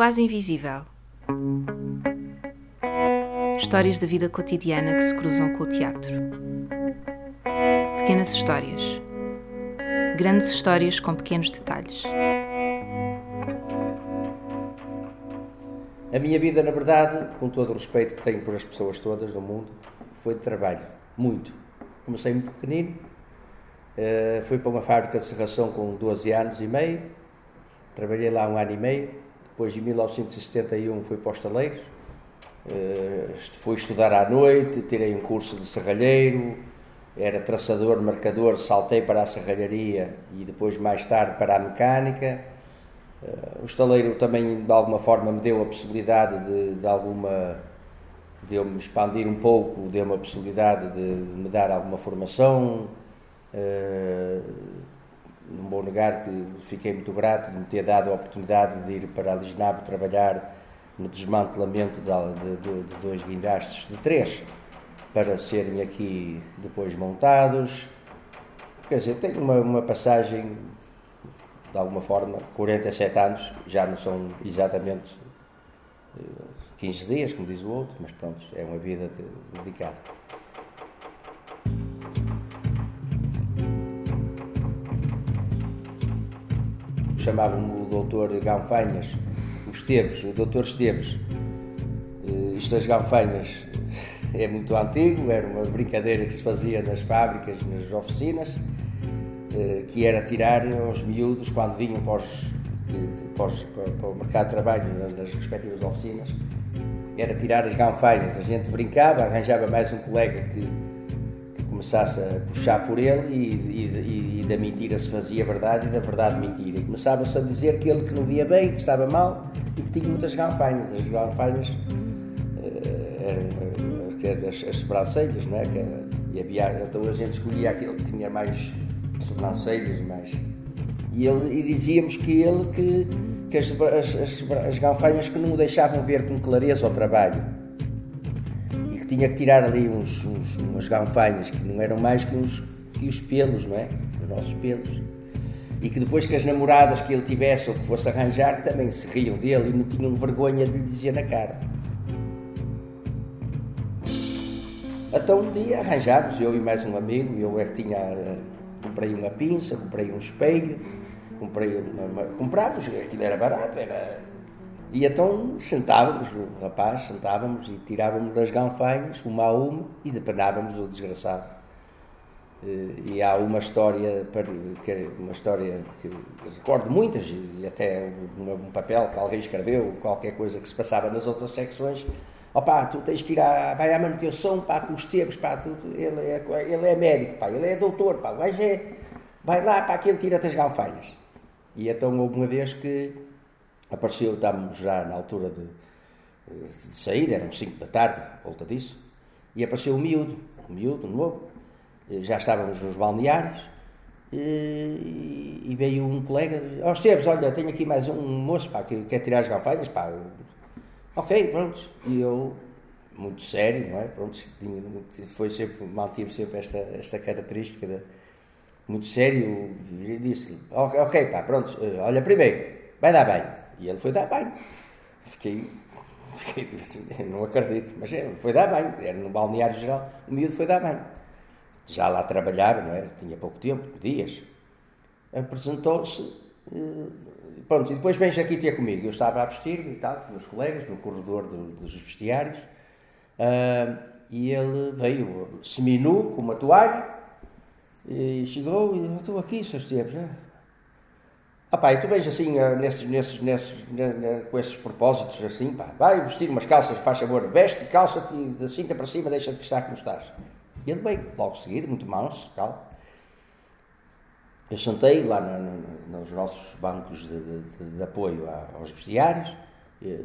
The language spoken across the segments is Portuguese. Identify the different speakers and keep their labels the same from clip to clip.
Speaker 1: Quase invisível. Histórias da vida cotidiana que se cruzam com o teatro. Pequenas histórias. Grandes histórias com pequenos detalhes.
Speaker 2: A minha vida, na verdade, com todo o respeito que tenho por as pessoas todas do mundo, foi de trabalho. Muito. Comecei muito pequenino. Uh, fui para uma fábrica de serração com 12 anos e meio. Trabalhei lá um ano e meio. Depois, em 1971, fui para os taleiros. Uh, fui estudar à noite, tirei um curso de serralheiro, era traçador, marcador, saltei para a serralharia e depois, mais tarde, para a mecânica. Uh, o estaleiro também, de alguma forma, me deu a possibilidade de, de alguma. deu-me expandir um pouco, deu-me a possibilidade de, de, me dar alguma formação. Uh, não vou negar que fiquei muito grato de me ter dado a oportunidade de ir para a trabalhar no desmantelamento de, de, de dois guindastes, de três, para serem aqui depois montados. Quer dizer, tenho uma, uma passagem, de alguma forma, 47 anos, já não são exatamente 15 eh, dias, como diz o outro, mas pronto, é uma vida dedicada. Chamavam-me o doutor Ganfanhas, o Esteves, o doutor Esteves. Eh, isto das Ganfanhas é muito antigo, era uma brincadeira que se fazia nas fábricas, nas oficinas, eh, que era tirar aos miúdos quando vinham para, os, para, os, para o mercado de trabalho nas respectivas oficinas, era tirar as ganfanhas. A gente brincava, arranjava mais um colega que começasse a puxar por ele e, e, e, da mentira se fazia verdade e da verdade mentira. E começava-se a dizer que ele que não via bem, que estava mal e que tinha muitas ganfanhas. As ganfanhas uh, eram que é as, as sobrancelhas, não é? Que, e havia, então a gente escolhia aquele que tinha mais sobrancelhas, mais. E, ele, e dizíamos que ele que, que as, as, as, as ganfanhas que não o deixavam ver com clareza o trabalho tinha que tirar ali uns, uns, umas ganfanhas que não eram mais que, uns, que os pelos, não é? Os nossos pelos. E que depois que as namoradas que ele tivesse ou que fosse arranjar, também se riam dele e não tinham vergonha de lhe dizer na cara. Então um dia arranjámos, eu e mais um amigo, eu é que tinha, eh, comprei uma pinça, comprei um espelho, comprei uma, uma comprámos, aquilo era barato, era... E então sentávamos, o rapaz, sentávamos e tirávamos das ganfanhas, uma a uma, e depenávamos o desgraçado. Eh, e há uma história, uma história que recordo muitas, e até um papel que alguém escreveu, qualquer coisa que se passava nas outras secções, opá, tu tens que ir à, vai à manutenção, pá, com os tempos, pá, tu, ele, é, ele é médico, pá, ele é doutor, pá, vai, é, vai lá, pá, que ele tira-te as galfanhas. E então houve uma vez que apareceu, estávamos já na altura de, de sair, eram 5 da tarde, volta disso, e apareceu o miúdo, o miúdo, novo, já estávamos nos balneários, e, e veio um colega, ó Esteves, olha, tenho aqui mais um moço, pá, que quer tirar as galfanhas, pá, Ok, pronto. E eu, muito sério, não é? Pronto, foi sempre, mantive sempre esta, esta característica muito sério e disse ok, ok, pá, pronto, eh, olha primeiro, vai dar bem. E ele foi dar bem. Fiquei, fiquei não acredito, mas ele foi dar bem, era no balneário geral, o miúdo foi dar bem. Já lá trabalhava, não é? Tinha pouco tempo, dias. Apresentou-se, eh, Pronto, e depois vens aqui ter comigo. Eu estava a vestir-me e tal, com meus colegas, no corredor do, dos vestiários, uh, e ele veio seminu com uma toalha, e chegou e eu estou aqui, seus tempos. Ah, ah pá, e tu vens assim, uh, nesses, nesses, nesses, com esses propósitos, assim, pá, vai vestir umas calças, faz favor, veste, calça-te da cinta para cima, deixa-te estar como estás. E ele veio, logo seguido, muito manso, calma. Eu sentei lá nos nossos bancos de, de, de apoio aos vestiários,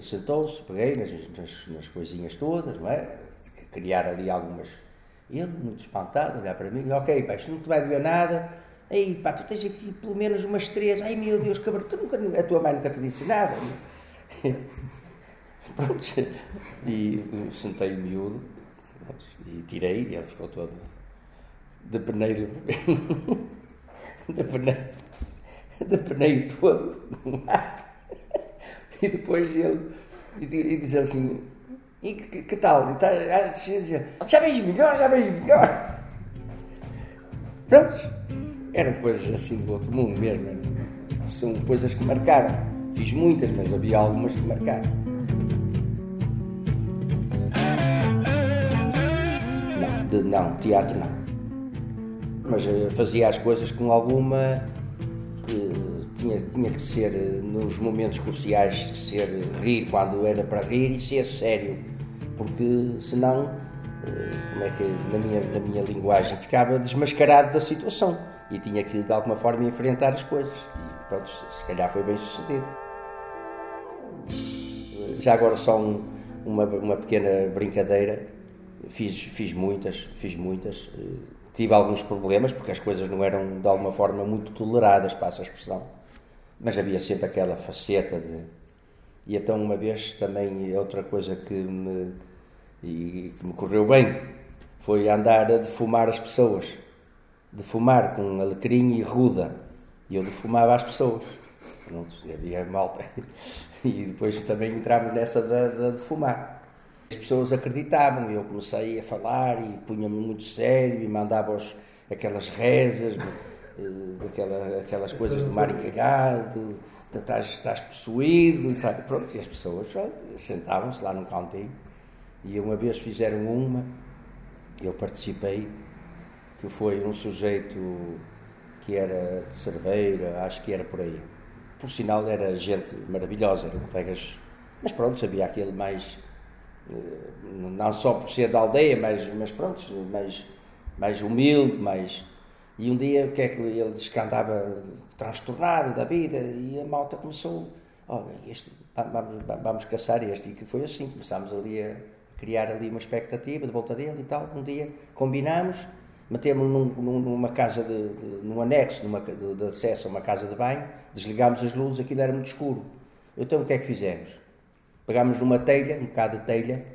Speaker 2: sentou-se, peguei nas, nas, nas, coisinhas todas, não é? Criar ali algumas. Ele, muito espantado, olhar para mim, ok, pá, isto não te vai doer nada. Ei, pá, tu tens aqui pelo menos umas três. Ai meu Deus, cabrão, tu nunca, a tua mãe nunca te disse nada. Pronto, e sentei o miúdo e tirei, e ele ficou todo de peneiro. de peneio todo. E depois ele e, e diz assim, e que, que tal? E tá, ah, já vejo melhor, já vejo melhor. Pronto, eram coisas assim do outro mundo mesmo. São coisas que marcaram. Fiz muitas, mas havia algumas que marcaram. Não, de, não, teatro não. Mas eh, fazia as coisas com alguma que tinha, tinha que ser eh, nos momentos cruciais ser rir quando era para rir e ser sério, porque senão, eh, como é que na minha, na minha linguagem, ficava desmascarado da situação e tinha que de alguma forma enfrentar as coisas. E pronto, se calhar foi bem sucedido. Já agora só um, uma, uma pequena brincadeira, fiz, fiz muitas, fiz muitas. Eh, tive alguns problemas porque as coisas não eram de alguma forma muito toleradas, passa a expressão mas havia sempre aquela faceta de. E então, uma vez também, outra coisa que me, e, que me correu bem foi andar a defumar as pessoas. Defumar com alecrim e ruda. E eu defumava as pessoas. Pronto, havia malta. E depois também entramos nessa da, da defumar. As pessoas acreditavam, eu comecei a falar e punha-me muito sério e mandava os, aquelas rezas. Eh, daquela, aquelas coisas do mar encalhado, estás, estás possuído, sabe? Pronto, e as pessoas sentavam-se lá num cantinho e uma vez fizeram uma, eu participei, que foi um sujeito que era de Cerveira, acho que era por aí. Por sinal era gente maravilhosa, eram colegas, mas pronto, sabia aquele mais, eh, não só por ser da aldeia, mas, mas pronto, mais, mais humilde, mais e um dia, o que é que ele disse que andava transtornado da vida e a malta começou, olha, este, vamos, vamos caçar este. E que foi assim, começámos ali a criar ali uma expectativa de volta dele e tal. Um dia combinamos, metemos num, numa casa, de, de, num anexo numa, de, de, acesso a uma casa de banho, desligámos as luzes, aquilo era muito escuro. Então o que é que fizemos? Pegámos numa telha, um bocado de telha,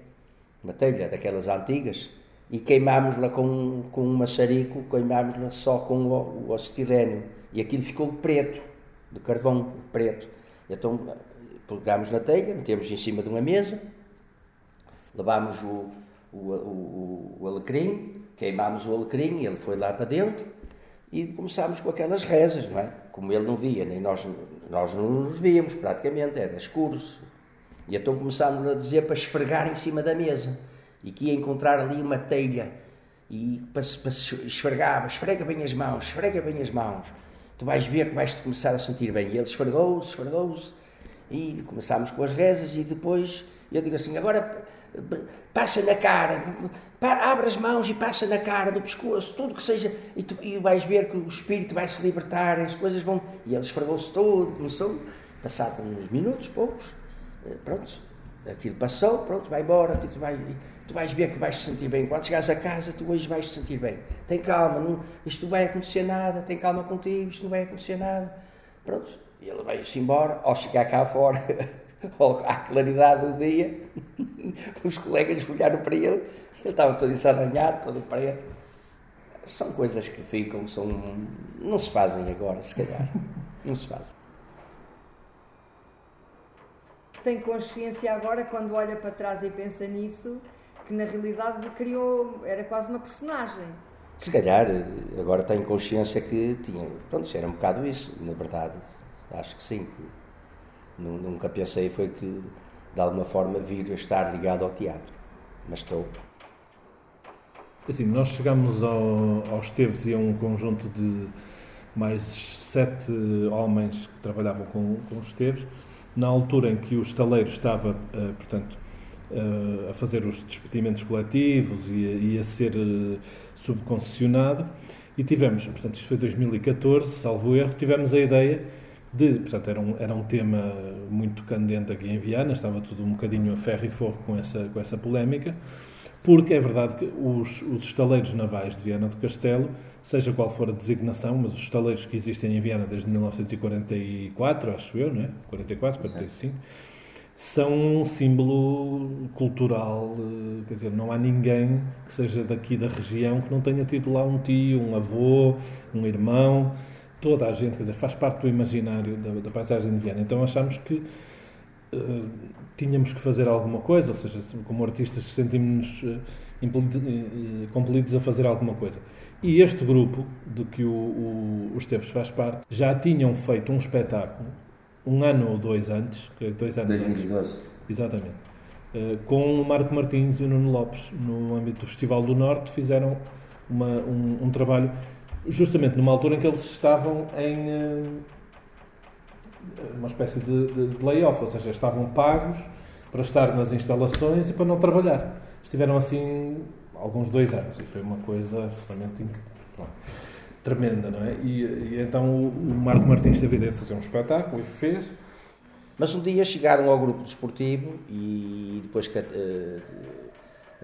Speaker 2: uma telha daquelas antigas, e queimámos-la com, com um maçarico, queimámos-la só com o, o e aquilo ficou preto, de carvão preto. Então pegámos na telha, metemos em cima de uma mesa, levámos o, o, o, o alecrim, queimámos o alecrim, ele foi lá para dentro e começámos com aquelas rezas, não é? Como ele não via, nem nós, nós não nos víamos praticamente, era escuro. E então começámos a dizer para esfregar em cima da mesa e que ia encontrar ali uma telha e para, para esfregava, esfrega bem as mãos, esfrega bem as mãos, tu vais ver que vais-te começar a sentir bem. E ele esfregou-se, esfregou-se, e começámos com as rezas e depois eu digo assim, agora passa na cara, abre as mãos e passa na cara, no pescoço, tudo que seja, e, tu, e vais ver que o espírito vai se libertar, as coisas vão. E ele esfregou-se todo, começou, passado uns minutos, poucos, eh, pronto, aquilo passou, pronto, vai embora, tu vai, tu vais ver que vais te sentir bem. Quando chegares a casa, tu hoje vais te sentir bem. Tem calma, não, isto não vai acontecer nada, tem calma contigo, isto não vai acontecer nada. Pronto, e ele veio-se embora, ao chegar cá fora, à claridade do dia, os colegas olharam para ele, ele estava todo ensarranhado, todo preto. São coisas que ficam, são, não se fazem agora, se calhar. Não se fazem.
Speaker 3: Tem consciência agora, quando olha para trás e pensa nisso, que na realidade criou, era quase uma personagem.
Speaker 2: Se calhar, agora tenho consciência que tinha, pronto, era um bocado isso, na verdade, acho que sim, que nunca pensei foi que de alguma forma vir a estar ligado ao teatro, mas estou.
Speaker 4: Assim, nós chegamos ao, aos Esteves e a um conjunto de mais sete homens que trabalhavam com, com os Esteves, na altura em que o estaleiro estava, uh, portanto, uh, a fazer os despedimentos coletivos e a, ser uh, subconcessionado. E tivemos, portanto, isto foi 2014, salvo erro, tivemos a ideia de, portanto, era um, era um tema muito candente aqui em Viana, estava tudo um bocadinho a ferro e fogo com essa, com essa polémica, porque é verdade que os, os estaleiros navais de Viana do Castelo, seja qual for a designação, mas os estaleiros que existem em Viana desde 1944, acho eu, não é? 44, 45, são um símbolo cultural, eh, quer dizer, não há ninguém que seja daqui da região que não tenha tido lá um tio, um avô, um irmão, toda a gente, quer dizer, faz parte do imaginário da, da paisagem de Viana. Então achamos que uh, tínhamos que fazer alguma coisa, ou seja, como artistas sentimos-nos uh, compelidos a fazer alguma coisa. E este grupo, de que o, o, o Esteves faz parte, já tinham feito um espetáculo um ano ou dois antes, dois anos
Speaker 2: 2012.
Speaker 4: antes, exatamente, uh, com o Marco Martins e o Nuno Lopes, no âmbito do Festival do Norte, fizeram uma, um, um, trabalho justamente numa altura em que eles estavam em uh, uma espécie de, de, de layoff, ou seja, estavam pagos para estar nas instalações e para não trabalhar. Estiveram assim alguns dois anos e foi uma coisa realmente tremenda, não é? E, e então o, Marco Martins teve a ideia de fazer um espetáculo e fez.
Speaker 2: Mas um dia chegaram ao grupo desportivo e depois que, uh,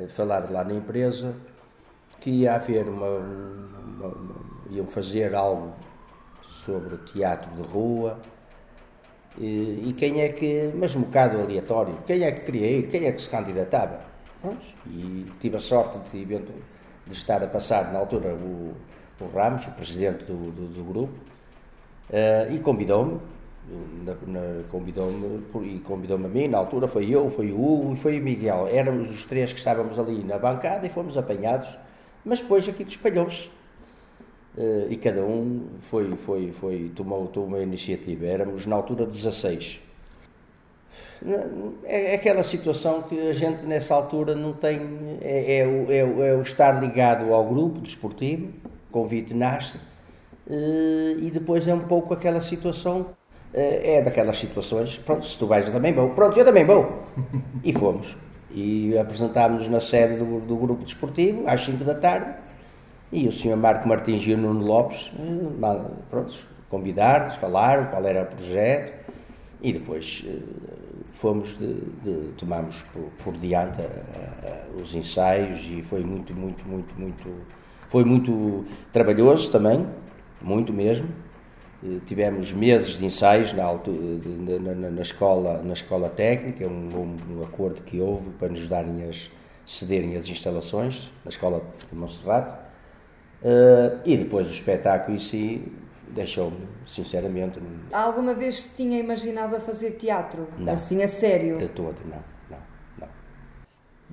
Speaker 2: falar lá na empresa que ia haver uma, uma, uma, iam fazer algo sobre teatro de rua e, e, quem é que, mas um bocado aleatório, quem é que queria ir, quem é que se candidatava. E tive a sorte de, de estar a passar na altura o, o Ramos, o presidente do, do, do grupo, uh, e convidou-me, convidou-me e convidou-me a mim, na altura foi eu, foi o Hugo e foi o Miguel. Éramos os três que estávamos ali na bancada e fomos apanhados, mas depois aqui espalhou-se. Uh, e cada um foi, foi, foi, tomou, tomou uma iniciativa. Éramos na altura 16. É, é aquela situação que a gente nessa altura não tem. É, é, o, é, é o estar ligado ao grupo desportivo, convite nasce, eh, e depois é um pouco aquela situação. Eh, é daquelas situações, pronto, se tu vais eu também vou, pronto, eu também vou. E fomos. E apresentámos-nos na sede do, do grupo desportivo, às 5 da tarde, e o Sr. Marco Martins e o Nuno Lopes, eh, pronto, convidaram-nos, falaram qual era o projeto, e depois fomos de, de tomamos por, por diante a, a, os ensaios e foi muito muito muito muito foi muito trabalhoso também muito mesmo eh, tivemos meses de ensaios na, altura, na, na, na escola na escola técnica um, um, acordo que houve para nos darem as cederem as instalações na escola de Monserrate uh, e depois o espetáculo em si deixou-me, sinceramente.
Speaker 3: Alguma vez tinha imaginado a fazer teatro?
Speaker 2: Não.
Speaker 3: Assim, a sério?
Speaker 2: De todo, não, não, não.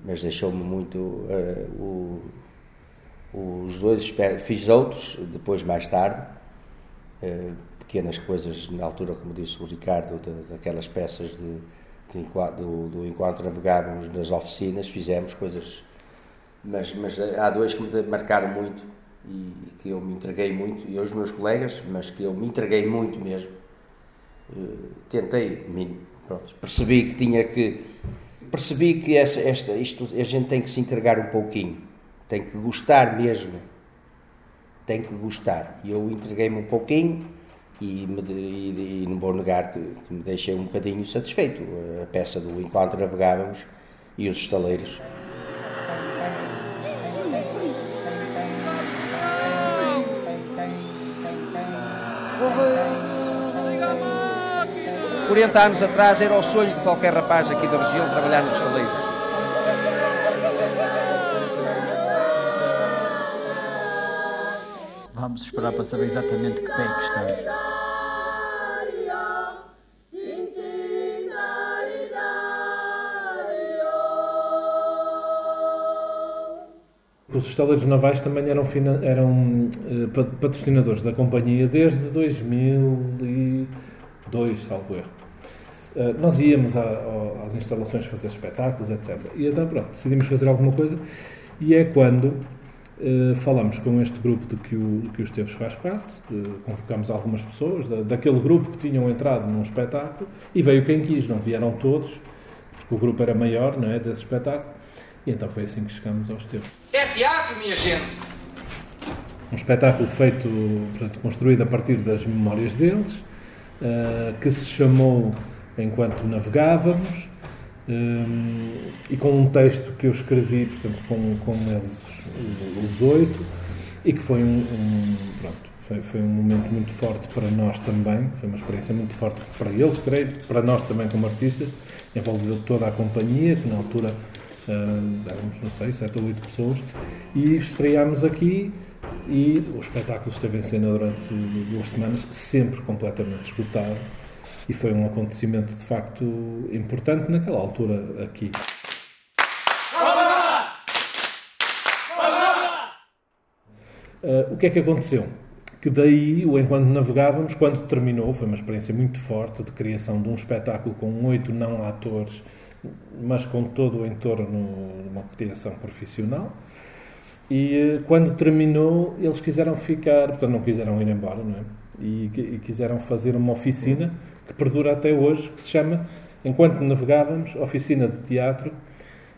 Speaker 2: Mas deixou-me muito. Uh, o, os dois, fiz outros, depois, mais tarde, pequenas coisas, na altura, como disse o Ricardo, de, daquelas peças de, de, do, do Enquanto Navegávamos nas oficinas, fizemos coisas. Mas, mas há dois que me marcaram muito e que eu me entreguei muito, e os meus colegas, mas que eu me entreguei muito mesmo. Uh, tentei, pronto, percebi que tinha que. Percebi que esta, esta, isto, a gente tem que se entregar um pouquinho, tem que gostar mesmo, tem que gostar. E eu entreguei-me um pouquinho e, me, e, e, não vou negar que, que, me deixei um bocadinho satisfeito. A peça do Enquanto Navegávamos e os estaleiros. 40 anos atrás era o sonho de qualquer rapaz aqui da região trabalhar nos saleiros.
Speaker 5: Vamos esperar para saber exatamente que pé é que estamos.
Speaker 4: Os estaleiros navais também eram, eram uh, patrocinadores da companhia desde 2002, salvo erro. Eh, nós íamos às instalações fazer espetáculos, etc. E então, pronto, decidimos fazer alguma coisa e é quando uh, falamos com este grupo de que o, que o Esteves faz parte, uh, convocamos algumas pessoas da, daquele grupo que tinham entrado num espetáculo e veio quem quis, não vieram todos, porque o grupo era maior, não é, desse espetáculo, e então foi assim que chegamos ao Esteves.
Speaker 2: É teatro, minha gente!
Speaker 4: Um espetáculo feito, portanto, construído a partir das memórias deles, uh, que se chamou enquanto navegávamos um, e com um texto que eu escrevi, portanto, com, com eles, os oito, e que foi um, um pronto, foi, foi, um momento muito forte para nós também, foi uma experiência muito forte para eles, creio, para nós também como artistas, envolveu toda a companhia, que na altura uh, éramos, não sei, sete ou oito pessoas, e estreámos aqui e o espetáculo esteve em cena durante duas semanas, sempre completamente esgotado e foi um acontecimento de facto importante naquela altura aqui. Uh, o que é que aconteceu? Que daí, o Enquanto Navegávamos, quando terminou, foi uma experiência muito forte de criação de um espetáculo com oito não atores, mas com todo o entorno de uma criação profissional. E uh, quando terminou, eles quiseram ficar, portanto, não quiseram ir embora, não é? E, e quiseram fazer uma oficina que perdura até hoje, que se chama Enquanto Navegávamos, Oficina de Teatro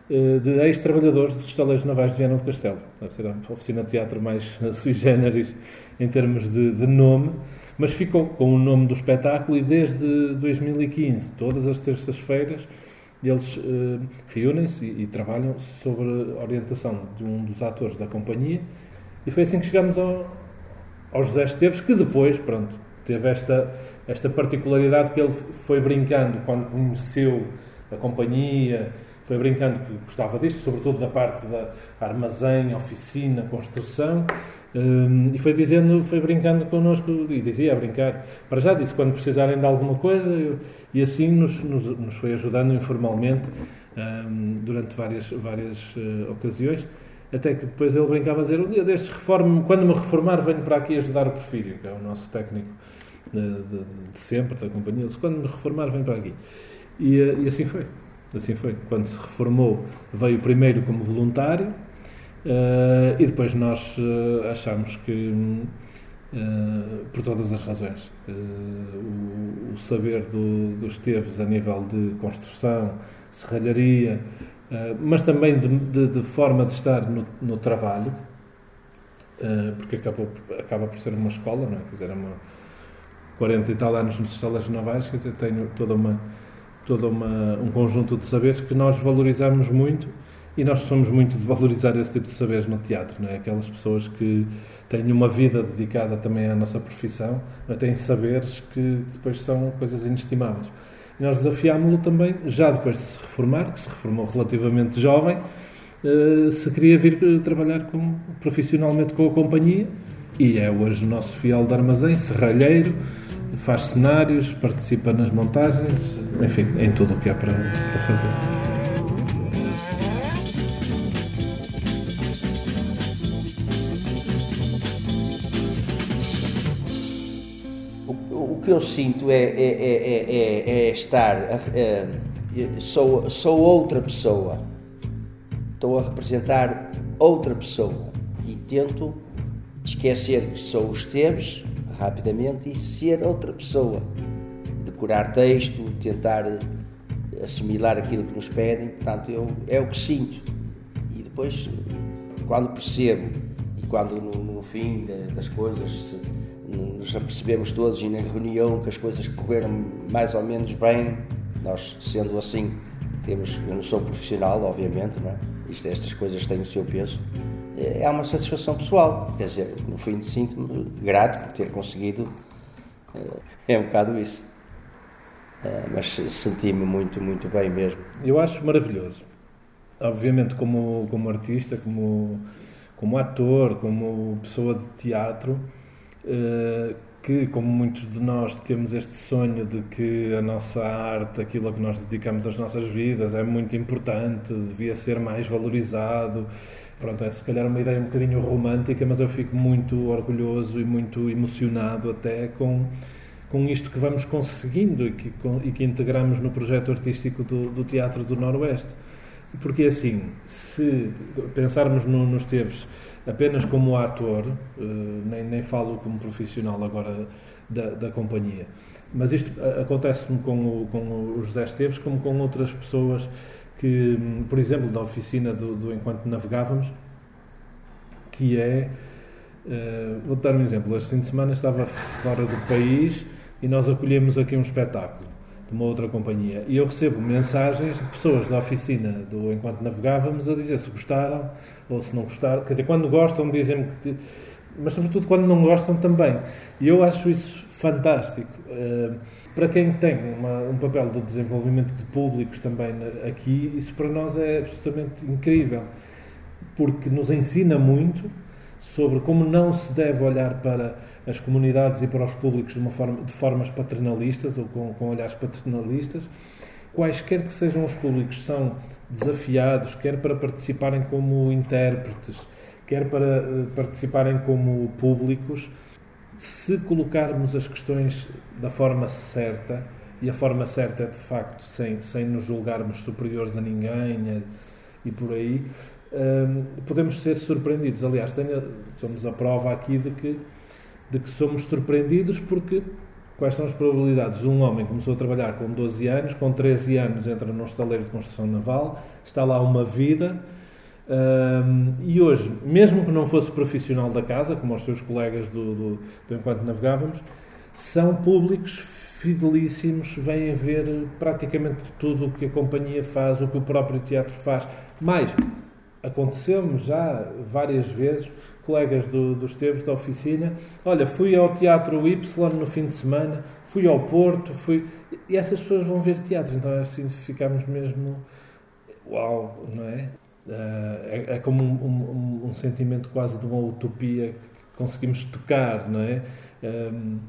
Speaker 4: eh, de ex-trabalhadores dos estaleiros navais de Viana do Castelo. Deve ser a oficina de teatro mais sui generis em termos de, de, nome, mas ficou com o nome do espetáculo e desde 2015, todas as terças-feiras, eles uh, reúnem-se e, e, trabalham sobre a orientação de um dos atores da companhia e foi assim que chegamos ao, ao José Esteves, que depois, pronto, teve esta, esta particularidade que ele foi brincando quando conheceu a companhia foi brincando que gostava disto, sobretudo da parte da armazém, oficina, construção, um, e foi dizendo, foi brincando connosco, e dizia a brincar, para já disse, quando precisarem de alguma coisa, eu, e assim nos, nos, nos, foi ajudando informalmente um, durante várias, várias uh, ocasiões, até que depois ele brincava a dizer, um dia destes, quando me reformar, venho para aqui ajudar o Porfírio, que é o nosso técnico de, de, sempre, da companhia, disse, quando me reformar, venho para aqui. E, uh, e assim foi. Assim foi. Quando se reformou, veio primeiro como voluntário uh, e depois nós uh, achamos que, uh, por todas as razões, o, o, saber do, dos Teves a nível de construção, serralharia, mas também de, de, de, forma de estar no, no trabalho, porque acabou, acaba por ser uma escola, não é? Quer dizer, é uma 40 e tal anos nos estaleiros navais, quer dizer, tenho toda uma todo uma, um conjunto de saberes que nós valorizamos muito e nós somos muito de valorizar esse tipo de saberes no teatro, não é? Aquelas pessoas que têm uma vida dedicada também à nossa profissão, mas têm saberes que depois são coisas inestimáveis. E nós desafiámos-lo também, já depois de se reformar, que se reformou relativamente jovem, eh, se queria vir trabalhar com, profissionalmente com a companhia e é hoje o nosso fiel de armazém, serralheiro, faz cenários, participa nas montagens, enfim, em tudo o que há para, para fazer.
Speaker 2: O, que eu sinto é, é, é, é estar. sou, sou outra pessoa. Estou a representar outra pessoa e tento esquecer que sou os Esteves rapidamente e ser outra pessoa. Decorar texto, tentar assimilar aquilo que nos pedem, portanto, eu, é o que sinto. E depois, quando percebo e quando no, no fim das coisas se, nos apercebemos todos e na reunião que as coisas correram mais ou menos bem, nós sendo assim, temos, eu não sou profissional, obviamente, não é? Isto, estas coisas têm o seu peso, é, uma satisfação pessoal. Quer dizer, no fim sinto-me grato por ter conseguido. É, é um bocado isso. É, mas senti-me muito, muito bem mesmo.
Speaker 4: Eu acho maravilhoso. Obviamente, como, como artista, como, como ator, como pessoa de teatro, que, como muitos de nós, temos este sonho de que a nossa arte, aquilo a que nós dedicamos as nossas vidas, é muito importante, devia ser mais valorizado Pronto, é se calhar uma ideia um bocadinho romântica, mas eu fico muito orgulhoso e muito emocionado até com, com isto que vamos conseguindo e que, com, e que integramos no projeto artístico do, do Teatro do Noroeste. Porque assim, se pensarmos no, nos Teves apenas como ator, uh, nem, nem falo como profissional agora da, da companhia, mas isto acontece-me com, o, com o José Esteves como com outras pessoas que, por exemplo, da oficina do, do Enquanto Navegávamos, que é. Uh, vou dar um exemplo. Este fim de semana estava fora do país e nós acolhemos aqui um espetáculo de uma outra companhia. E eu recebo mensagens de pessoas da oficina do Enquanto Navegávamos a dizer se gostaram ou se não gostaram. Quer dizer, quando gostam, dizem-me que. Mas, sobretudo, quando não gostam também. E eu acho isso fantástico. Uh, para quem tem uma, um papel de desenvolvimento de públicos também aqui, isso para nós é absolutamente incrível, porque nos ensina muito sobre como não se deve olhar para as comunidades e para os públicos de, uma forma, de formas paternalistas ou com, com olhares paternalistas. Quaisquer que sejam os públicos são desafiados, quer para participarem como intérpretes, quer para uh, participarem como públicos, se colocarmos as questões da forma certa, e a forma certa é de facto sem, sem nos julgarmos superiores a ninguém e por aí, um, podemos ser surpreendidos. Aliás, tenho, somos a prova aqui de que, de que somos surpreendidos porque quais são as probabilidades de um homem que começou a trabalhar com 12 anos, com 13 anos entra num estaleiro de construção naval, está lá uma vida e hoje, mesmo que não fosse profissional da casa, como os seus colegas do, do, do Enquanto Navegávamos, são públicos fidelíssimos, vêm ver praticamente tudo o que a companhia faz, o que o próprio teatro faz. Mais, aconteceu-me já várias vezes, colegas do, dos Esteves da oficina, olha, fui ao Teatro Y no fim de semana, fui ao Porto, fui... E essas pessoas vão ver teatro, então é assim ficamos mesmo... Uau, não é? É, é como um, um, um, sentimento quase de uma utopia que conseguimos tocar, não é? Um,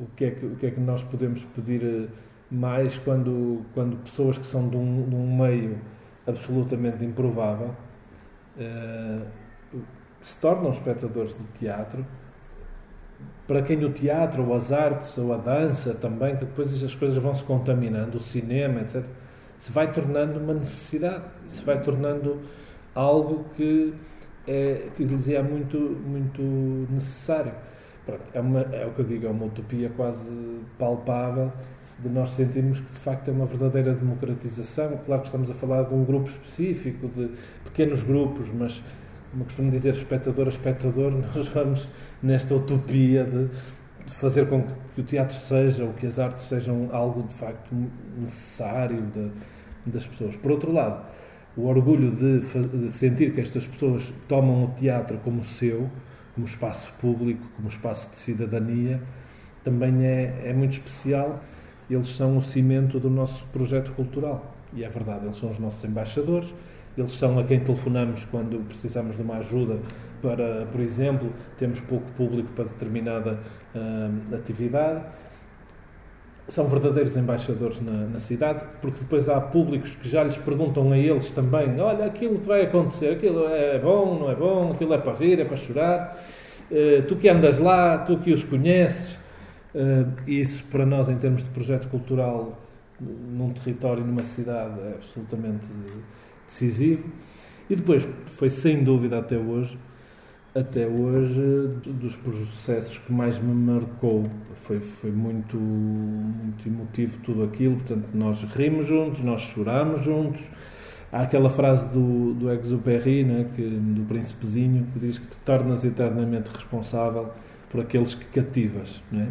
Speaker 4: o, que é que, o que é que nós podemos pedir mais quando, quando pessoas que são de um, de um meio absolutamente improvável se tornam espectadores de teatro para quem o teatro ou as artes ou a dança também que depois as coisas vão se contaminando o cinema etc se vai tornando uma necessidade, se vai tornando algo que é, que lhes é muito, muito necessário. Pronto, é, uma, é o que eu digo, é uma utopia quase palpável de nós sentirmos que de facto é uma verdadeira democratização. Claro que estamos a falar de um grupo específico, de pequenos grupos, mas como costumo dizer, espectador a espectador, nós vamos nesta utopia de fazer com que o teatro seja, ou que as artes sejam algo de facto necessário de, das pessoas. Por outro lado, o orgulho de, de, sentir que estas pessoas tomam o teatro como seu, como espaço público, como espaço de cidadania, também é, é muito especial. Eles são o cimento do nosso projeto cultural. E é verdade, eles são os nossos embaixadores, eles são a quem telefonamos quando precisamos de uma ajuda para, por exemplo, temos pouco público para determinada uh, atividade. São verdadeiros embaixadores na, na, cidade, porque depois há públicos que já lhes perguntam a eles também: olha, aquilo que vai acontecer, aquilo é bom, não é bom, aquilo é para rir, é para chorar. Uh, tu que andas lá, tu que os conheces. Uh, isso, para nós, em termos de projeto cultural, num território, numa cidade, é absolutamente decisivo. E depois, foi sem dúvida até hoje, até hoje, dos processos que mais me marcou, foi, foi muito, muito emotivo tudo aquilo. Portanto, nós rimos juntos, nós choramos juntos. Há aquela frase do, do Exupéry, né, que, do Príncipezinho, que diz que te tornas eternamente responsável por aqueles que cativas. Né?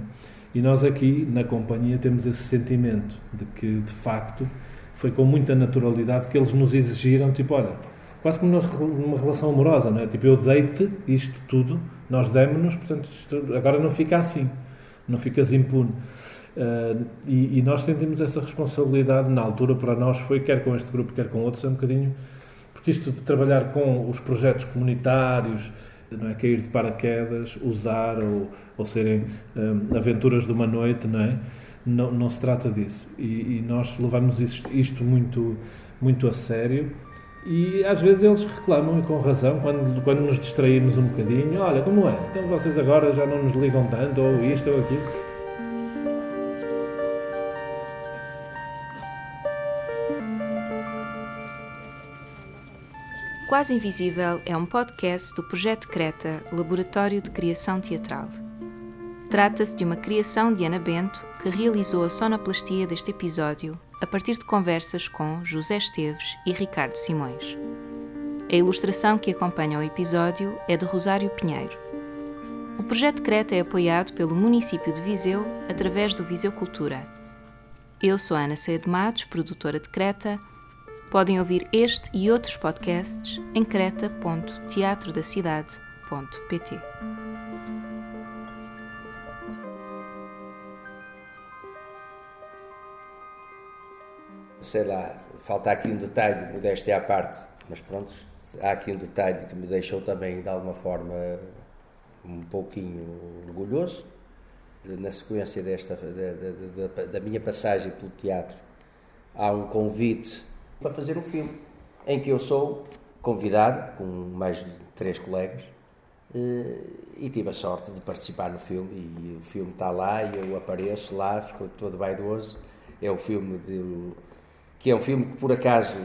Speaker 4: E nós aqui, na companhia, temos esse sentimento de que, de facto, foi com muita naturalidade que eles nos exigiram, tipo, olha, quase como numa relação amorosa, não é? Tipo, eu dei-te isto tudo, nós demos-nos, portanto, isto, agora não fica assim, não ficas impune. Uh, e, e, nós sentimos essa responsabilidade na altura para nós foi quer com este grupo quer com outros é um bocadinho porque isto de trabalhar com os projetos comunitários não é cair de paraquedas usar ou, ou serem um, ah, aventuras de uma noite não é não, não se trata disso e, e nós levamos isto, isto muito muito a sério e às vezes eles reclamam, e com razão, quando, quando nos distraímos um bocadinho: olha, como é? Então vocês agora já não nos ligam tanto, ou isto ou aquilo.
Speaker 1: Quase Invisível é um podcast do Projeto Creta, Laboratório de Criação Teatral. Trata-se de uma criação de Ana Bento, que realizou a sonoplastia deste episódio a partir de conversas com José Esteves e Ricardo Simões. A ilustração que acompanha o episódio é de Rosário Pinheiro. O projeto Creta é apoiado pelo município de Viseu através do Viseu Cultura. Eu sou Ana de Matos, produtora de Creta. Podem ouvir este e outros podcasts em creta.teatrodacidade.pt.
Speaker 2: sei lá, falta aqui um detalhe, modéstia à parte, mas pronto, há aqui um detalhe que me deixou também, de alguma forma, um pouquinho orgulhoso. Na sequência desta, da, da, da minha passagem pelo teatro, há um convite para fazer um filme, em que eu sou convidado, com mais de três colegas, eh, e tive a sorte de participar no filme. E o filme está lá, e eu apareço lá, fico todo vaidoso. É o filme de, que é um filme que, por acaso,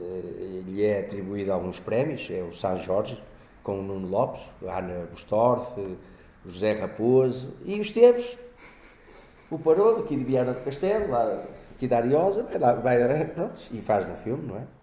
Speaker 2: eh, lhe é atribuído alguns prémios, é o São Jorge, com o Nuno Lopes, Ana Bustorff, o José Raposo e os Teves. O Parou, aqui de Viana do Castelo, lá, aqui da Ariosa, vai vai, pronto, e faz no filme, não é?